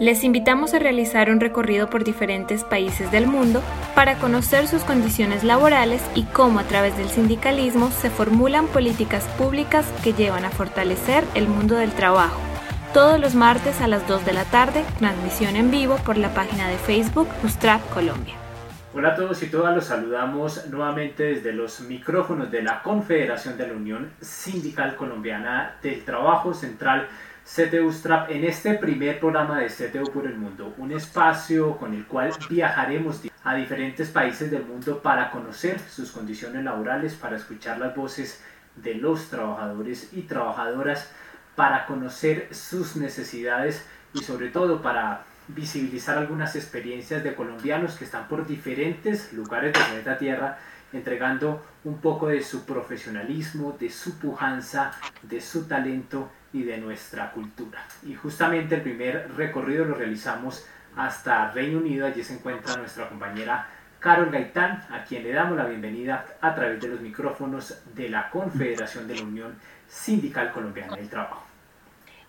Les invitamos a realizar un recorrido por diferentes países del mundo para conocer sus condiciones laborales y cómo a través del sindicalismo se formulan políticas públicas que llevan a fortalecer el mundo del trabajo. Todos los martes a las 2 de la tarde, transmisión en vivo por la página de Facebook Ustrap Colombia. Hola a todos y todas, los saludamos nuevamente desde los micrófonos de la Confederación de la Unión Sindical Colombiana del Trabajo Central CTU Strap en este primer programa de CTU por el Mundo, un espacio con el cual viajaremos a diferentes países del mundo para conocer sus condiciones laborales, para escuchar las voces de los trabajadores y trabajadoras, para conocer sus necesidades y sobre todo para visibilizar algunas experiencias de colombianos que están por diferentes lugares del planeta Tierra entregando un poco de su profesionalismo, de su pujanza, de su talento y de nuestra cultura. Y justamente el primer recorrido lo realizamos hasta Reino Unido, allí se encuentra nuestra compañera Carol Gaitán, a quien le damos la bienvenida a través de los micrófonos de la Confederación de la Unión Sindical Colombiana del Trabajo.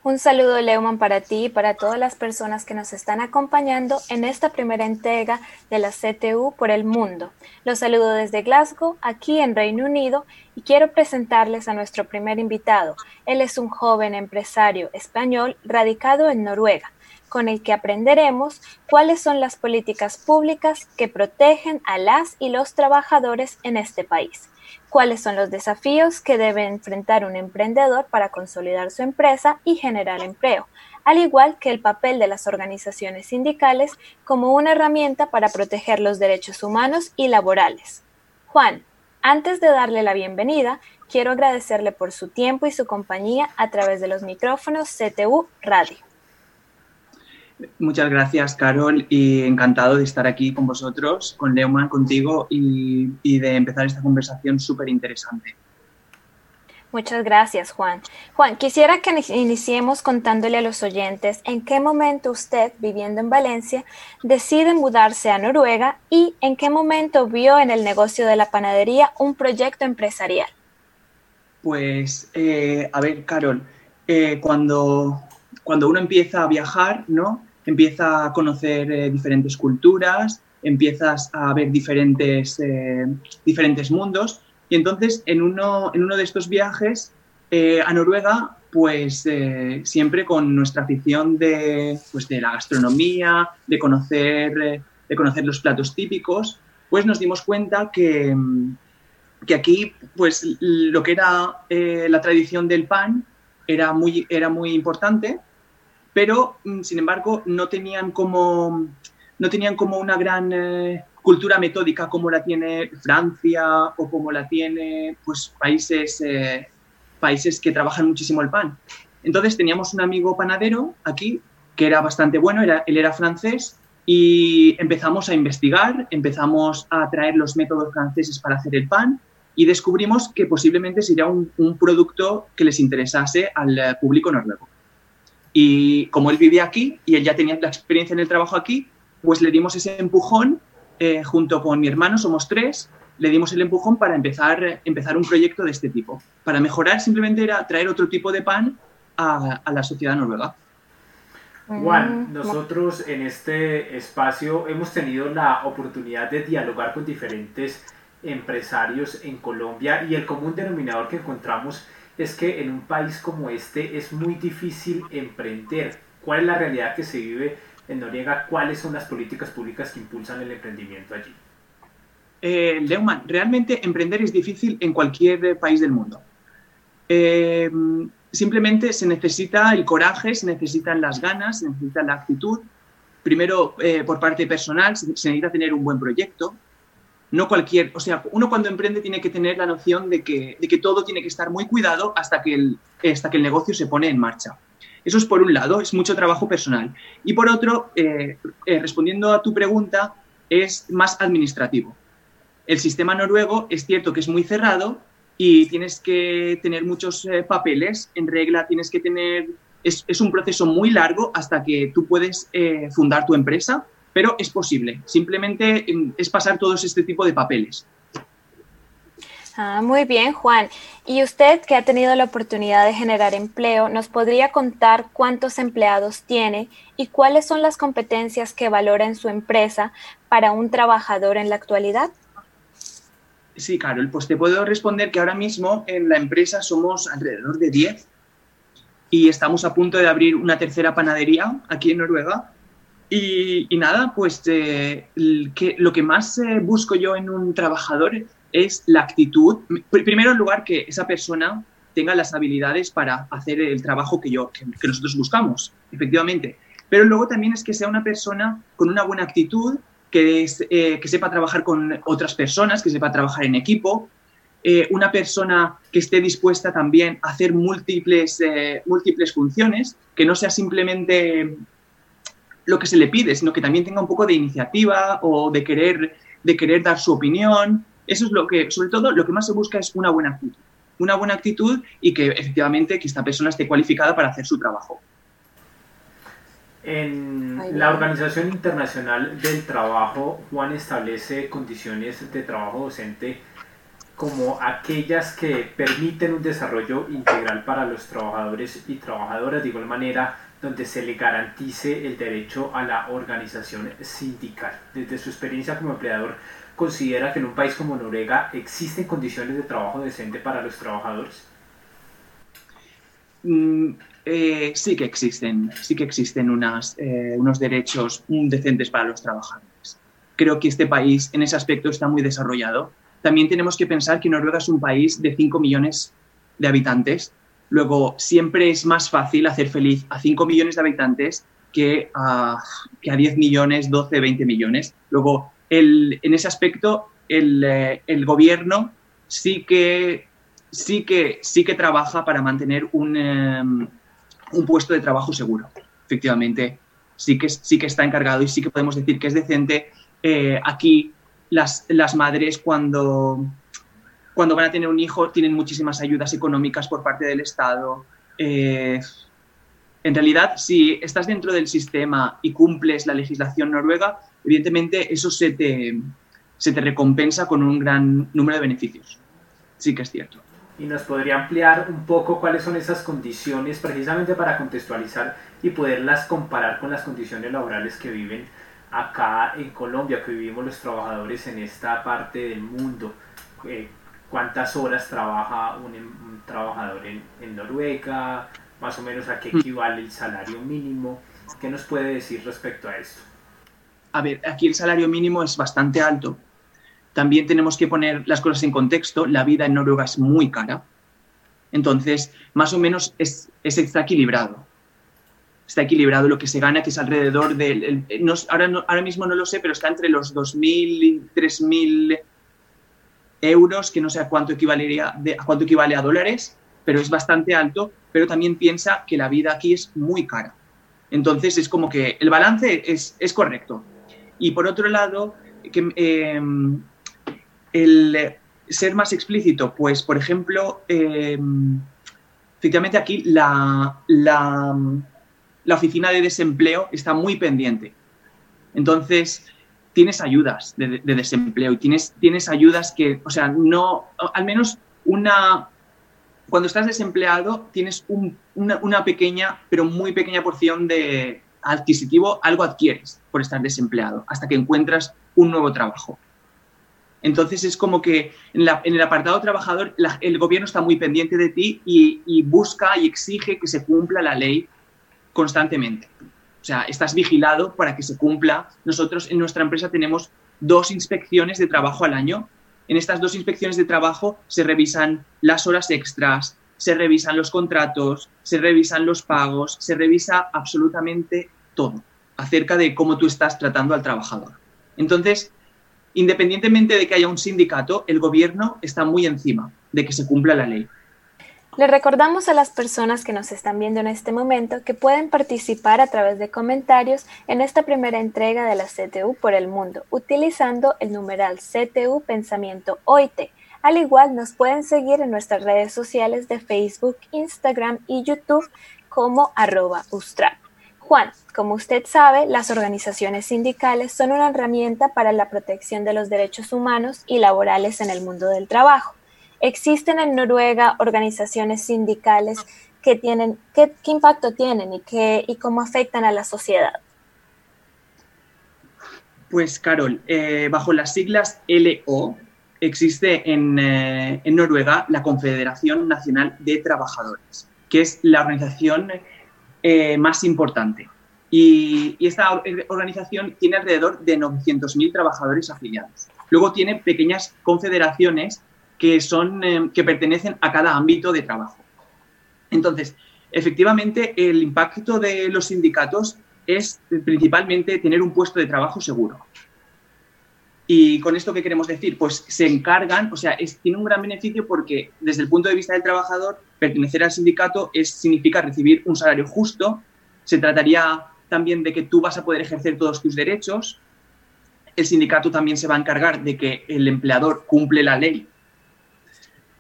Un saludo, Leumann, para ti y para todas las personas que nos están acompañando en esta primera entrega de la CTU por el mundo. Los saludo desde Glasgow, aquí en Reino Unido, y quiero presentarles a nuestro primer invitado. Él es un joven empresario español radicado en Noruega, con el que aprenderemos cuáles son las políticas públicas que protegen a las y los trabajadores en este país cuáles son los desafíos que debe enfrentar un emprendedor para consolidar su empresa y generar empleo, al igual que el papel de las organizaciones sindicales como una herramienta para proteger los derechos humanos y laborales. Juan, antes de darle la bienvenida, quiero agradecerle por su tiempo y su compañía a través de los micrófonos CTU Radio. Muchas gracias, Carol, y encantado de estar aquí con vosotros, con Leumann, contigo, y, de empezar esta conversación súper interesante. Muchas gracias, Juan. Juan, quisiera que iniciemos contándole a los oyentes en qué momento usted, viviendo en Valencia, decide mudarse a Noruega y en qué momento vio en el negocio de la panadería un proyecto empresarial. Pues, eh, a ver, Carol, eh, cuando, cuando uno empieza a viajar, ¿no? Empieza a conocer eh, diferentes culturas, empiezas a ver diferentes, eh, diferentes mundos. Y entonces, en uno, en uno de estos viajes eh, a Noruega, pues siempre con nuestra afición de, pues, de la gastronomía, de conocer, de conocer los platos típicos, pues nos dimos cuenta que, que aquí, pues lo que era la tradición del pan era muy, era muy importante pero mm, sin embargo no tenían como, no tenían como una gran eh, cultura metódica como la tiene Francia o como la tiene pues, países, eh, países que trabajan muchísimo el pan. Entonces teníamos un amigo panadero aquí que era bastante bueno, era, él era francés y empezamos a investigar, empezamos a traer los métodos franceses para hacer el pan y descubrimos que posiblemente sería un, un producto que les interesase al eh, público noruego. Y como él vivía aquí y él ya tenía la experiencia en el trabajo aquí, pues le dimos ese empujón eh, junto con mi hermano, somos tres, le dimos el empujón para empezar, empezar un proyecto de este tipo. Para mejorar simplemente era traer otro tipo de pan a, a la sociedad noruega. Juan, mm, nosotros en este espacio hemos tenido la oportunidad de dialogar con diferentes empresarios en Colombia y el común denominador que encontramos es que en un país como este es muy difícil emprender. ¿Cuál es la realidad que se vive en Noriega? ¿Cuáles son las políticas públicas que impulsan el emprendimiento allí? Eh, Leumann, realmente emprender es difícil en cualquier país del mundo. Eh, simplemente se necesita el coraje, se necesitan las ganas, se necesita la actitud. Primero, eh, por parte personal, se necesita tener un buen proyecto, no cualquier, o sea, uno cuando emprende tiene que tener la noción de que, de que todo tiene que estar muy cuidado hasta que, el, hasta que el negocio se pone en marcha. Eso es por un lado, es mucho trabajo personal. Y por otro, eh, eh, respondiendo a tu pregunta, es más administrativo. El sistema noruego es cierto que es muy cerrado y tienes que tener muchos eh, papeles en regla, tienes que tener... Es, es, un proceso muy largo hasta que tú puedes fundar tu empresa pero es posible. Simplemente mm, es pasar todos este tipo de papeles. Ah, muy bien, Juan. Y usted que ha tenido la oportunidad de generar empleo, ¿nos podría contar cuántos empleados tiene y cuáles son las competencias que valora en su empresa para un trabajador en la actualidad? Sí, Carol, pues te puedo responder que ahora mismo en la empresa somos alrededor de 10 y estamos a punto de abrir una tercera panadería aquí en Noruega. Y, nada, pues eh, que, lo que más eh, busco yo en un trabajador es la actitud. Primero, en lugar, que esa persona tenga las habilidades para hacer el trabajo que, yo, que, nosotros buscamos, efectivamente. Pero luego también es que sea una persona con una buena actitud, que, eh, que sepa trabajar con otras personas, que sepa trabajar en equipo, una persona que esté dispuesta también a hacer múltiples, múltiples funciones, que no sea simplemente lo que se le pide, sino que también tenga un poco de iniciativa o de querer, de querer dar su opinión, eso es lo que, sobre todo, lo que más se busca es una buena actitud. Una buena actitud y que efectivamente que esta persona esté cualificada para hacer su trabajo. En la Organización Internacional del Trabajo, Juan establece condiciones de trabajo docente como aquellas que permiten un desarrollo integral para los trabajadores y trabajadoras, de igual manera donde se le garantice el derecho a la organización sindical. Desde su experiencia como empleador, considera que en un país como Noruega existen condiciones de trabajo decente para los trabajadores? Mm, eh, sí que existen, sí que existen unas, eh, unos derechos decentes para los trabajadores. Creo que este país en ese aspecto está muy desarrollado. También tenemos que pensar que Noruega es un país de 5 millones de habitantes. Luego, siempre es más fácil hacer feliz a 5 millones de habitantes que a, que a 10 millones, 12, 20 millones. Luego, en ese aspecto eh, el, gobierno sí que, sí, que, sí que trabaja para mantener un, em, un puesto de trabajo seguro. Efectivamente, sí que, sí que está encargado y sí que podemos decir que es decente. Eh, aquí las, las madres cuando, cuando van a tener un hijo tienen muchísimas ayudas económicas por parte del Estado. Eh, en realidad, si estás dentro del sistema y cumples la legislación noruega, evidentemente eso se te, se te recompensa con un gran número de beneficios. Sí que es cierto. ¿Y nos podría ampliar un poco cuáles son esas condiciones precisamente para contextualizar y poderlas comparar con las condiciones laborales que viven acá en Colombia, que vivimos los trabajadores en esta parte del mundo? Eh, ¿Cuántas horas trabaja un, trabajador en, en Noruega? más o menos a qué mm. equivale el salario mínimo. ¿Qué nos puede decir respecto a esto? A ver, aquí el salario mínimo es bastante alto. También tenemos que poner las cosas en contexto. La vida en Noruega es muy cara. Entonces, más o menos es, está equilibrado. Está equilibrado lo que se gana, que es alrededor de... ahora, ahora mismo no lo sé, pero está entre los 2.000 y 3.000 euros, que no sé a cuánto, equivalería a cuánto equivale a dólares, pero es bastante alto pero también piensa que la vida aquí es muy cara. Entonces es como que el balance es, es correcto. Y por otro lado, que, em, el ser más explícito, pues por ejemplo, em, efectivamente aquí la, la, la, oficina de desempleo está muy pendiente. Entonces, tienes ayudas de, de, desempleo y tienes, tienes ayudas que, o sea, no, al menos una, cuando estás desempleado tienes una, pequeña, pero muy pequeña porción de adquisitivo, algo adquieres por estar desempleado, hasta que encuentras un nuevo trabajo. Entonces es como que en, el apartado trabajador el gobierno está muy pendiente de ti y, busca y exige que se cumpla la ley constantemente. O sea, estás vigilado para que se cumpla. Nosotros en nuestra empresa tenemos dos inspecciones de trabajo al año en estas dos inspecciones de trabajo se revisan las horas extras, se revisan los contratos, se revisan los pagos, se revisa absolutamente todo acerca de cómo tú estás tratando al trabajador. Entonces, independientemente de que haya un sindicato, el gobierno está muy encima de que se cumpla la ley. Le recordamos a las personas que nos están viendo en este momento que pueden participar a través de comentarios en esta primera entrega de la CTU por el mundo, utilizando el numeral CTU Pensamiento OIT. Al igual nos pueden seguir en nuestras redes sociales de Facebook, Instagram y YouTube como arroba Ustrap. Juan, como usted sabe, las organizaciones sindicales son una herramienta para la protección de los derechos humanos y laborales en el mundo del trabajo. ¿Existen en Noruega organizaciones sindicales que tienen, qué, impacto tienen y, qué, y cómo afectan a la sociedad? Pues, Carol, eh, bajo las siglas LO existe en, eh, en, Noruega la Confederación Nacional de Trabajadores, que es la organización eh, más importante. Y, y, esta organización tiene alrededor de 900.000 trabajadores afiliados. Luego tiene pequeñas confederaciones que, son, que pertenecen a cada ámbito de trabajo. Entonces, efectivamente, el impacto de los sindicatos es principalmente tener un puesto de trabajo seguro. ¿Y con esto qué queremos decir? Pues se encargan, o sea, tiene un gran beneficio porque desde el punto de vista del trabajador, pertenecer al sindicato es, significa recibir un salario justo, se trataría también de que tú vas a poder ejercer todos tus derechos, el sindicato también se va a encargar de que el empleador cumple la ley.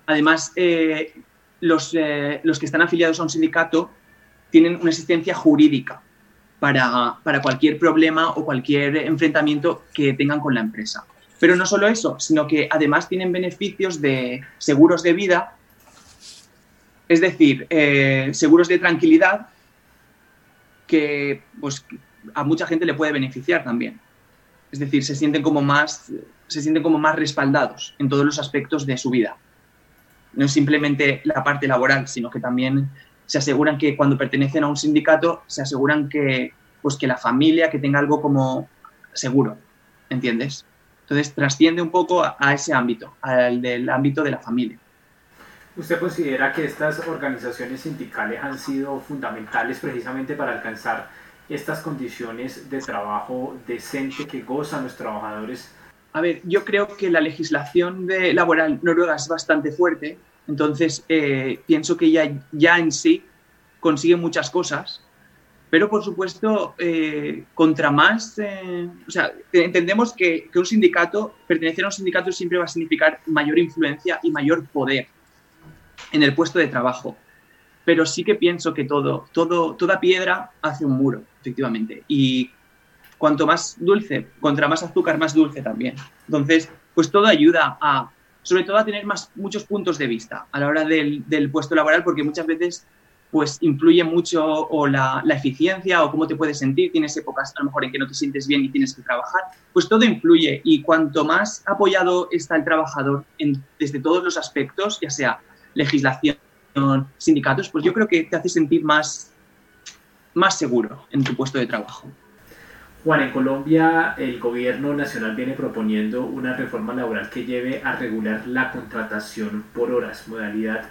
Además, eh, los, eh, los que están afiliados a un sindicato tienen una asistencia jurídica para, cualquier problema o cualquier enfrentamiento que tengan con la empresa. Pero no solo eso, sino que además tienen beneficios de seguros de vida, es decir, eh, seguros de tranquilidad que pues, a mucha gente le puede beneficiar también. Es decir, se sienten como más, se sienten como más respaldados en todos los aspectos de su vida. No es simplemente la parte laboral, sino que también se aseguran que cuando pertenecen a un sindicato, se aseguran que, pues que la familia, que tenga algo como seguro, ¿entiendes? Entonces trasciende un poco a, ese ámbito, al del ámbito de la familia. ¿Usted considera que estas organizaciones sindicales han sido fundamentales precisamente para alcanzar estas condiciones de trabajo decente que gozan los trabajadores? A ver, yo creo que la legislación de laboral noruega es bastante fuerte, entonces, eh, pienso que ya, ya en sí consigue muchas cosas, pero por supuesto, eh, contra más, eh, o sea, entendemos que, que, un sindicato, pertenecer a un sindicato siempre va a significar mayor influencia y mayor poder en el puesto de trabajo. Pero sí que pienso que todo, todo, toda piedra hace un muro, efectivamente. Y cuanto más dulce, contra más azúcar, más dulce también. Entonces, pues todo ayuda a sobre todo a tener más, muchos puntos de vista a la hora del, puesto laboral, porque muchas veces pues influye mucho o la, eficiencia o cómo te puedes sentir, tienes épocas a lo mejor en que no te sientes bien y tienes que trabajar, pues todo influye y cuanto más apoyado está el trabajador en, desde todos los aspectos, ya sea legislación, sindicatos, pues yo creo que te hace sentir más, más seguro en tu puesto de trabajo. Juan, en Colombia el gobierno nacional viene proponiendo una reforma laboral que lleve a regular la contratación por horas, modalidad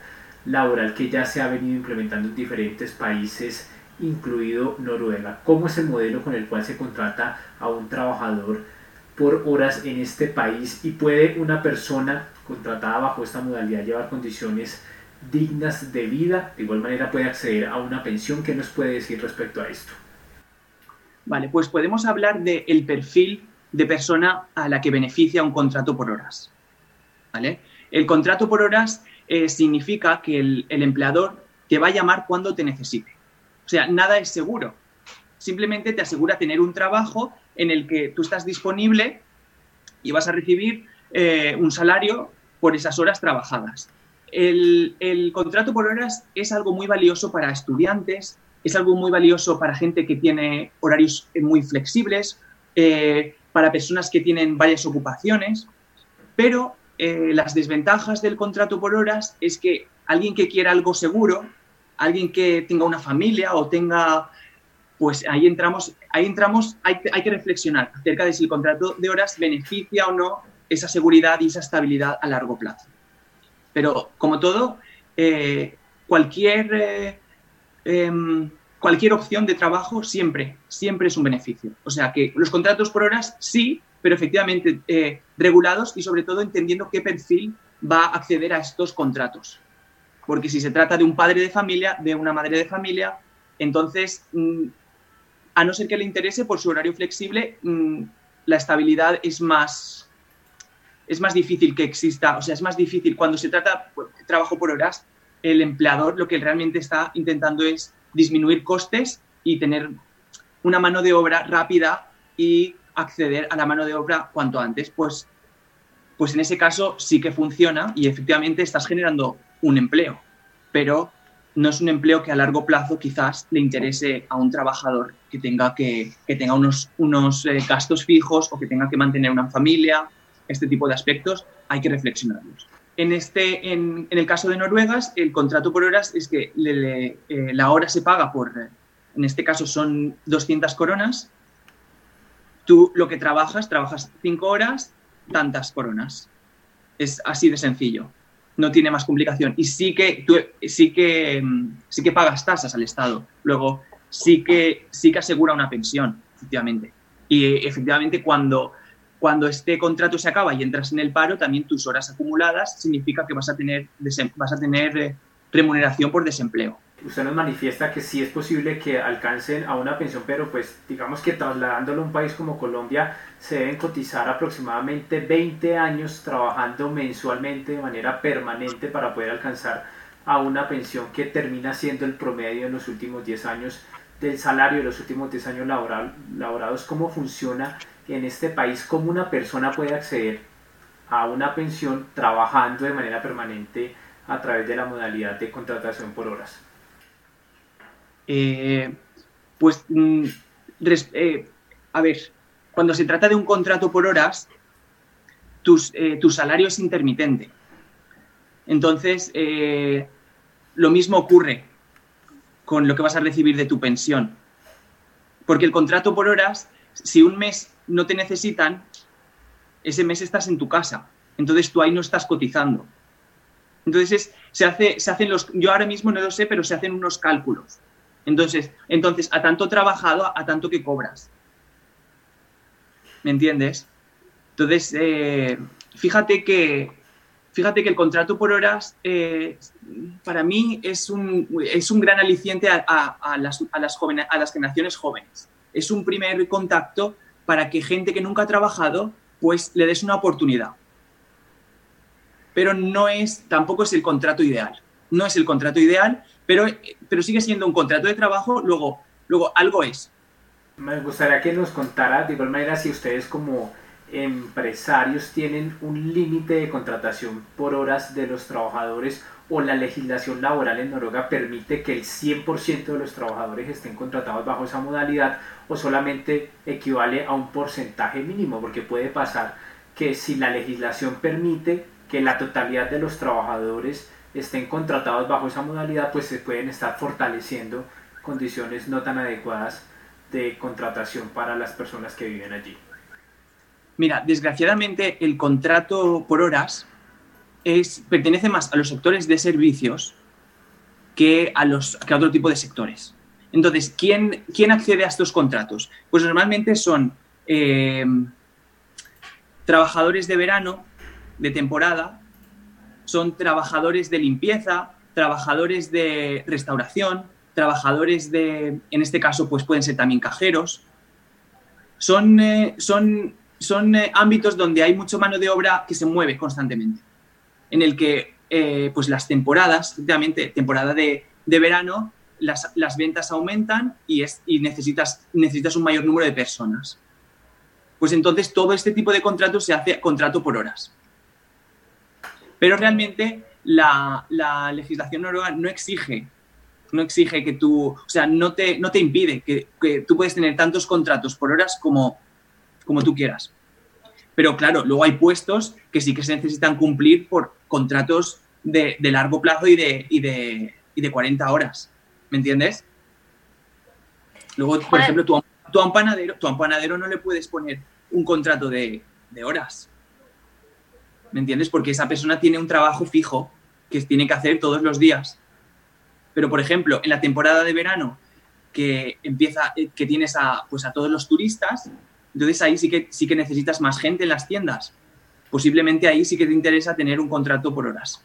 laboral que ya se ha venido implementando en diferentes países, incluido Noruega. ¿Cómo es el modelo con el cual se contrata a un trabajador por horas en este país y puede una persona contratada bajo esta modalidad llevar condiciones dignas de vida? De igual manera puede acceder a una pensión. ¿Qué nos puede decir respecto a esto? Vale, pues podemos hablar del perfil de persona a la que beneficia un contrato por horas. ¿Vale? El contrato por horas eh, significa que el, empleador te va a llamar cuando te necesite. O sea, nada es seguro. Simplemente te asegura tener un trabajo en el que tú estás disponible y vas a recibir eh, un salario por esas horas trabajadas. El, el, contrato por horas es algo muy valioso para estudiantes, es algo muy valioso para gente que tiene horarios eh, muy flexibles, eh, para personas que tienen varias ocupaciones, pero eh, las desventajas del contrato por horas es que alguien que quiera algo seguro, alguien que tenga una familia o tenga, pues ahí entramos, ahí entramos, hay, hay que reflexionar acerca de si el contrato de horas beneficia o no esa seguridad y esa estabilidad a largo plazo. Pero como todo, cualquier Em, cualquier opción de trabajo siempre, siempre es un beneficio. O sea que los contratos por horas sí, pero efectivamente eh, regulados y sobre todo entendiendo qué perfil va a acceder a estos contratos. Porque si se trata de un padre de familia, de una madre de familia, entonces, mm, a no ser que le interese por su horario flexible, mm, la estabilidad es más, es más difícil que exista. O sea, es más difícil cuando se trata de trabajo por horas, el empleador lo que realmente está intentando es disminuir costes y tener una mano de obra rápida y acceder a la mano de obra cuanto antes. Pues, pues en ese caso sí que funciona y efectivamente estás generando un empleo, pero no es un empleo que a largo plazo quizás le interese a un trabajador que tenga, que, tenga unos, unos eh, gastos fijos o que tenga que mantener una familia, este tipo de aspectos, hay que reflexionarlos. En, este, en, el caso de Noruegas, el contrato por horas es que eh, la hora se paga por, en este caso son 200 coronas. Tú lo que trabajas, trabajas 5 horas, tantas coronas. Es así de sencillo no tiene más complicación. Y sí que, tú, sí que, mm, sí que pagas tasas al Estado. Luego, sí que, sí que asegura una pensión, efectivamente. Y efectivamente, cuando, cuando este contrato se acaba y entras en el paro, también tus horas acumuladas significa que vas a tener, vas a tener eh, remuneración por desempleo usted nos manifiesta que sí es posible que alcancen a una pensión, pero pues digamos que trasladándolo a un país como Colombia se deben cotizar aproximadamente 20 años trabajando mensualmente de manera permanente para poder alcanzar a una pensión que termina siendo el promedio en los últimos 10 años del salario de los últimos 10 años laboral, laborados. ¿Cómo funciona en este país? ¿Cómo una persona puede acceder a una pensión trabajando de manera permanente a través de la modalidad de contratación por horas? Eh, pues, mm, eh, a ver, cuando se trata de un contrato por horas, eh, tu salario es intermitente. Entonces, lo mismo ocurre con lo que vas a recibir de tu pensión. Porque el contrato por horas, si un mes no te necesitan, ese mes estás en tu casa. Entonces tú ahí no estás cotizando. Entonces se, hace, se hacen los, yo ahora mismo no lo sé, pero se hacen unos cálculos. Entonces, entonces, a tanto trabajado, a tanto que cobras. ¿Me entiendes? Entonces, eh, fíjate que fíjate que el contrato por horas eh, para mí es un, es un gran aliciente a, las, a, las a las generaciones jóvenes. Es un primer contacto para que gente que nunca ha trabajado, pues le des una oportunidad. Pero no es, tampoco es el contrato ideal. No es el contrato ideal pero, pero sigue siendo un contrato de trabajo, luego, luego algo es. Me gustaría que nos contara de igual manera si ustedes como empresarios tienen un límite de contratación por horas de los trabajadores o la legislación laboral en Noruega permite que el 100% de los trabajadores estén contratados bajo esa modalidad o solamente equivale a un porcentaje mínimo, porque puede pasar que si la legislación permite que la totalidad de los trabajadores estén contratados bajo esa modalidad, pues se pueden estar fortaleciendo condiciones no tan adecuadas de contratación para las personas que viven allí. Mira, desgraciadamente el contrato por horas es, pertenece más a los sectores de servicios que a, otro tipo de sectores. Entonces, ¿quién, ¿quién accede a estos contratos? Pues normalmente son eh, trabajadores de verano, de temporada, son trabajadores de limpieza, trabajadores de restauración, trabajadores de, en este caso, pues pueden ser también cajeros. Son, eh, eh, ámbitos donde hay mucha mano de obra que se mueve constantemente, en el que eh, pues las temporadas, efectivamente, temporada de, verano, las, ventas aumentan y, es, y necesitas, necesitas un mayor número de personas. Pues entonces todo este tipo de contratos se hace contrato por horas. Pero realmente la, legislación noruega no exige, no exige que tú, o sea, no te, no te impide que, tú puedes tener tantos contratos por horas como, como tú quieras. Pero claro, luego hay puestos que sí que se necesitan cumplir por contratos de, largo plazo y de, y, de, y de 40 horas. ¿Me entiendes? Luego, por ejemplo, tú, a un panadero, tú a un panadero no le puedes poner un contrato de, de horas. ¿me entiendes? Porque esa persona tiene un trabajo fijo que tiene que hacer todos los días. Pero, por ejemplo, en la temporada de verano, que empieza, eh, que tienes a, pues a todos los turistas, entonces ahí sí que, sí que necesitas más gente en las tiendas. Posiblemente ahí sí que te interesa tener un contrato por horas.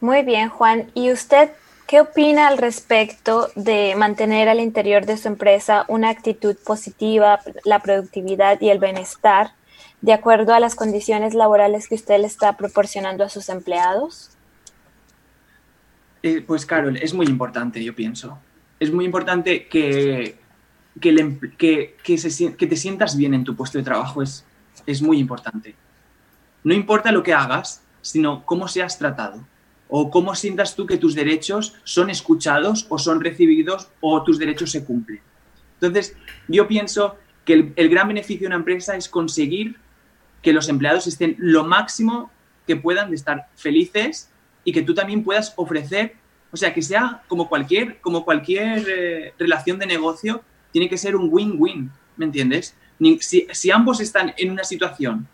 Muy bien, Juan. ¿Y usted qué opina al respecto de mantener al interior de su empresa una actitud positiva, la productividad y el bienestar de acuerdo a las condiciones laborales que usted le está proporcionando a sus empleados? Eh, pues Carol, es muy importante, yo pienso. Es muy importante que, que, que, te sientas bien en tu puesto de trabajo. Es, es muy importante. No importa lo que hagas, sino cómo seas tratado o cómo sientas tú que tus derechos son escuchados o son recibidos o tus derechos se cumplen. Entonces, yo pienso que el, gran beneficio de una empresa es conseguir que los empleados estén lo máximo que puedan de estar felices y que tú también puedas ofrecer, o sea, que sea como cualquier, como cualquier eh, relación de negocio, tiene que ser un win-win, ¿me entiendes? Si, ambos están en una situación,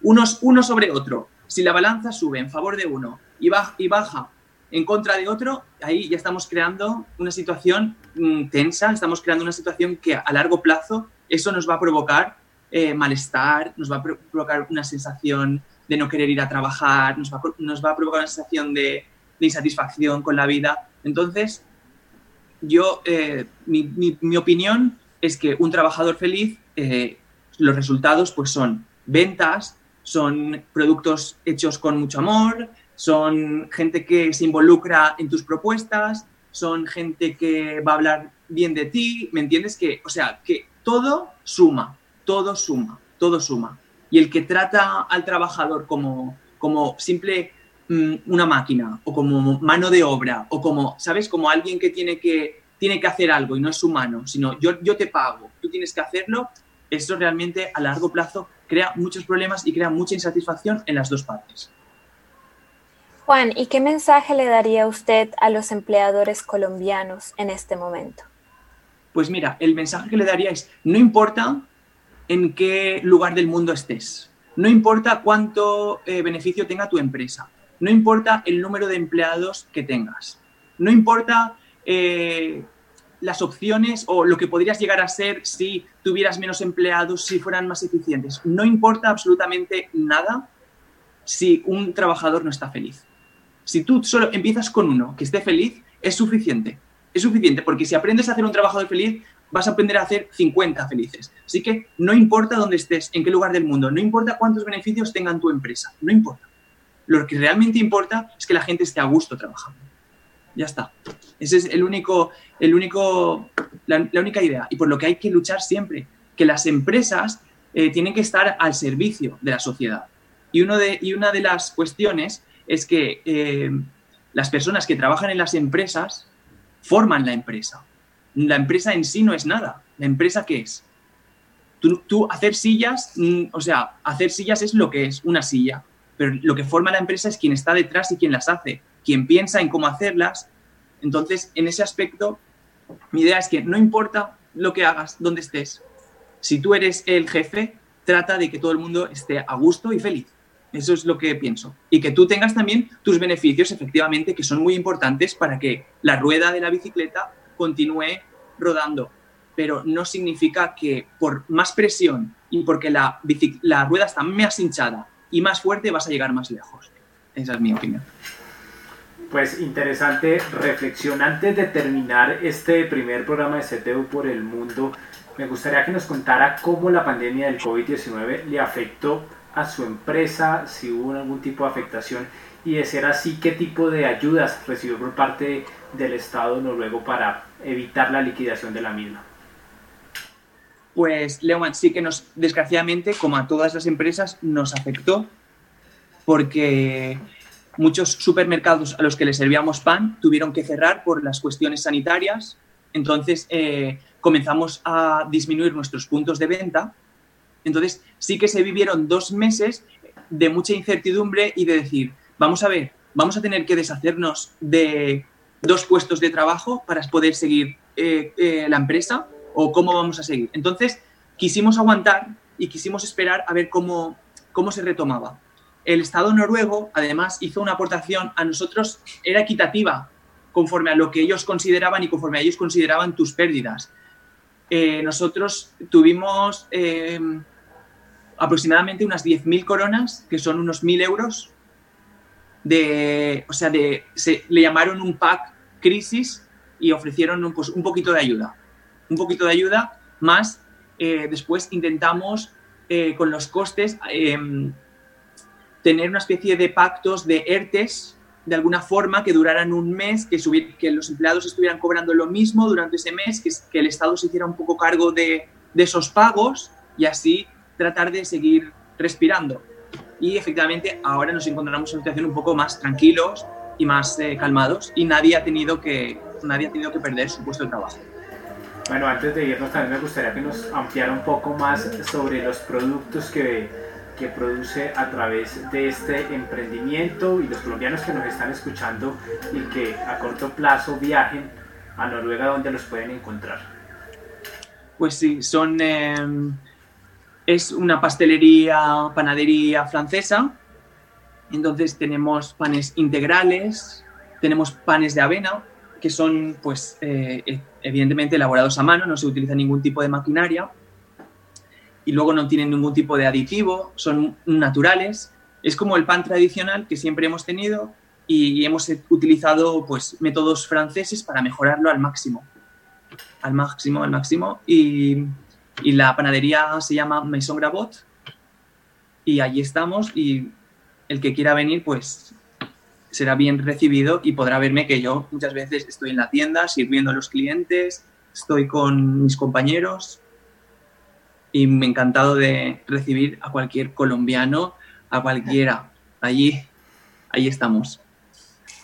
unos, uno sobre otro, si la balanza sube en favor de uno y baja, en contra de otro, ahí ya estamos creando una situación mm, tensa, estamos creando una situación que a largo plazo eso nos va a provocar eh, malestar, nos va a provocar una sensación de no querer ir a trabajar, nos va, nos va a provocar una sensación de, insatisfacción con la vida. Entonces, yo, eh, mi, mi, opinión es que un trabajador feliz, eh, los resultados pues son ventas, son productos hechos con mucho amor, son gente que se involucra en tus propuestas, son gente que va a hablar bien de ti, ¿me entiendes? Que, o sea, que todo suma, todo suma, todo suma. Y el que trata al trabajador como, como simple mm, una máquina o como mano de obra o como, ¿sabes? Como alguien que tiene que, tiene que hacer algo y no es humano, sino yo, yo te pago, tú tienes que hacerlo, eso realmente a largo plazo crea muchos problemas y crea mucha insatisfacción en las dos partes. Juan, ¿y qué mensaje le daría usted a los empleadores colombianos en este momento? Pues mira, el mensaje que le daría es, no importa en qué lugar del mundo estés, no importa cuánto eh, beneficio tenga tu empresa, no importa el número de empleados que tengas, no importa eh, las opciones o lo que podrías llegar a ser si tuvieras menos empleados, si fueran más eficientes, no importa absolutamente nada si un trabajador no está feliz. Si tú solo empiezas con uno que esté feliz, es suficiente. Es suficiente porque si aprendes a hacer un trabajador feliz, vas a aprender a hacer 50 felices. Así que no importa dónde estés, en qué lugar del mundo, no importa cuántos beneficios tengan tu empresa, no importa. Lo que realmente importa es que la gente esté a gusto trabajando. Ya está. Esa es el único, el único, la, única idea. Y por lo que hay que luchar siempre, que las empresas eh, tienen que estar al servicio de la sociedad. Y, uno de, y una de las cuestiones es que eh, las personas que trabajan en las empresas forman la empresa. La empresa en sí no es nada. ¿La empresa qué es? Tú, hacer sillas, mm, o sea, hacer sillas es lo que es, una silla. Pero lo que forma la empresa es quien está detrás y quien las hace, quien piensa en cómo hacerlas. Entonces, en ese aspecto, mi idea es que no importa lo que hagas, dónde estés. Si tú eres el jefe, trata de que todo el mundo esté a gusto y feliz. Eso es lo que pienso. Y que tú tengas también tus beneficios, efectivamente, que son muy importantes para que la rueda de la bicicleta continúe rodando. Pero no significa que por más presión y porque la, rueda está más hinchada y más fuerte vas a llegar más lejos. Esa es mi opinión. Pues interesante reflexión. Antes de terminar este primer programa de CTU por el mundo, me gustaría que nos contara cómo la pandemia del COVID-19 le afectó a su empresa, si hubo algún tipo de afectación y de ser así, qué tipo de ayudas recibió por parte del Estado noruego para evitar la liquidación de la misma. Pues, Leumann, sí que nos, desgraciadamente, como a todas las empresas, nos afectó porque muchos supermercados a los que les servíamos pan tuvieron que cerrar por las cuestiones sanitarias. Entonces, eh, comenzamos a disminuir nuestros puntos de venta entonces, sí que se vivieron dos meses de mucha incertidumbre y de decir, vamos a ver, vamos a tener que deshacernos de dos puestos de trabajo para poder seguir eh, eh, la empresa o cómo vamos a seguir. Entonces, quisimos aguantar y quisimos esperar a ver cómo, cómo se retomaba. El Estado noruego, además, hizo una aportación a nosotros, era equitativa, conforme a lo que ellos consideraban y conforme a ellos consideraban tus pérdidas. Eh, nosotros tuvimos aproximadamente unas 10.000 coronas, que son unos 1.000 euros, de, o sea, de, se, le llamaron un pack crisis y ofrecieron pues, un poquito de ayuda. Un poquito de ayuda, más eh, después intentamos eh, con los costes em, tener una especie de pactos de ERTES de alguna forma que duraran un mes, que, que los empleados estuvieran cobrando lo mismo durante ese mes, que, que el Estado se hiciera un poco cargo de, de esos pagos y así tratar de seguir respirando. Y efectivamente ahora nos encontramos en una situación un poco más tranquilos y más eh, calmados y nadie ha, tenido que, nadie ha tenido que perder su puesto de trabajo. Bueno, antes de irnos también me gustaría que nos ampliara un poco más sobre los productos que, que produce a través de este emprendimiento y los colombianos que nos están escuchando y que a corto plazo viajen a Noruega donde los pueden encontrar. Pues sí, son... Em, es una pastelería, panadería francesa. Entonces tenemos panes integrales, tenemos panes de avena, que son, pues, eh, e, evidentemente elaborados a mano, no se utiliza ningún tipo de maquinaria. Y luego no tienen ningún tipo de aditivo, son naturales. Es como el pan tradicional que siempre hemos tenido y hemos utilizado, pues, métodos franceses para mejorarlo al máximo. Al máximo, al máximo. Y y la panadería se llama Maison Gravot y allí estamos y el que quiera venir pues será bien recibido y podrá verme que yo muchas veces estoy en la tienda sirviendo a los clientes, estoy con mis compañeros y me encantado de recibir a cualquier colombiano, a cualquiera. Allí, allí estamos.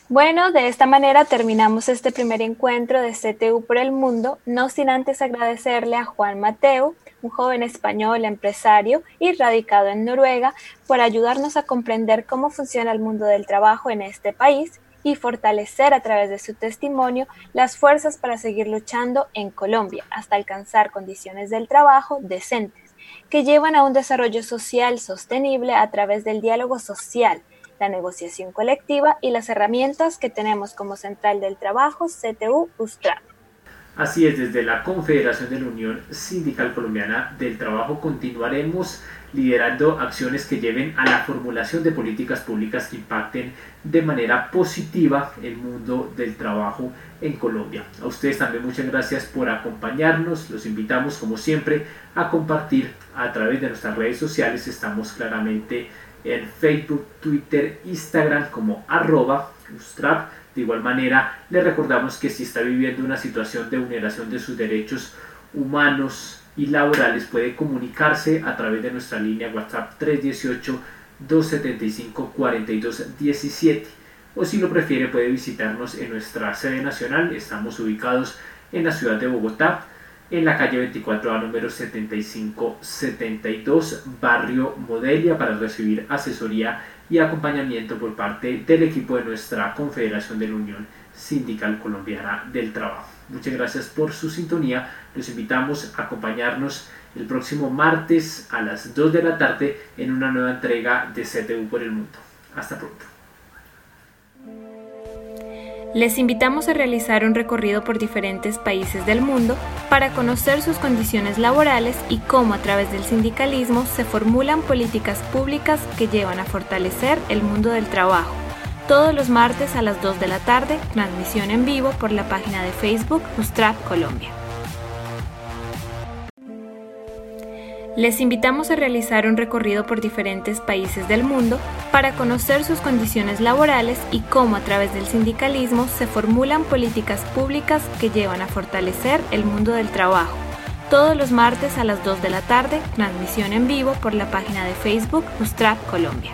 Bueno, de esta manera terminamos este primer encuentro de CTU por el mundo, no sin antes agradecerle a Juan Mateo, un joven español empresario y radicado en Noruega, por ayudarnos a comprender cómo funciona el mundo del trabajo en este país y fortalecer a través de su testimonio las fuerzas para seguir luchando en Colombia hasta alcanzar condiciones del trabajo decentes, que llevan a un desarrollo social sostenible a través del diálogo social la negociación colectiva y las herramientas que tenemos como Central del Trabajo, CTU, USTRAP. Así es, desde la Confederación de la Unión Sindical Colombiana del Trabajo continuaremos liderando acciones que lleven a la formulación de políticas públicas que impacten de manera positiva el mundo del trabajo en Colombia. A ustedes también muchas gracias por acompañarnos. Los invitamos como siempre a compartir a través de nuestras redes sociales. Estamos claramente en Facebook, Twitter, Instagram como arroba. De igual manera, le recordamos que si está viviendo una situación de vulneración de sus derechos humanos y laborales, puede comunicarse a través de nuestra línea WhatsApp 318-275-4217. O si lo prefiere, puede visitarnos en nuestra sede nacional. Estamos ubicados en la ciudad de Bogotá en la calle 24A número 7572, barrio Modelia, para recibir asesoría y acompañamiento por parte del equipo de nuestra Confederación de la Unión Sindical Colombiana del Trabajo. Muchas gracias por su sintonía. Los invitamos a acompañarnos el próximo martes a las 2 de la tarde en una nueva entrega de CTU por el Mundo. Hasta pronto. Les invitamos a realizar un recorrido por diferentes países del mundo para conocer sus condiciones laborales y cómo a través del sindicalismo se formulan políticas públicas que llevan a fortalecer el mundo del trabajo. Todos los martes a las 2 de la tarde, transmisión en vivo por la página de Facebook Ustrap Colombia. Les invitamos a realizar un recorrido por diferentes países del mundo para conocer sus condiciones laborales y cómo a través del sindicalismo se formulan políticas públicas que llevan a fortalecer el mundo del trabajo. Todos los martes a las 2 de la tarde, transmisión en vivo por la página de Facebook Ustrap Colombia.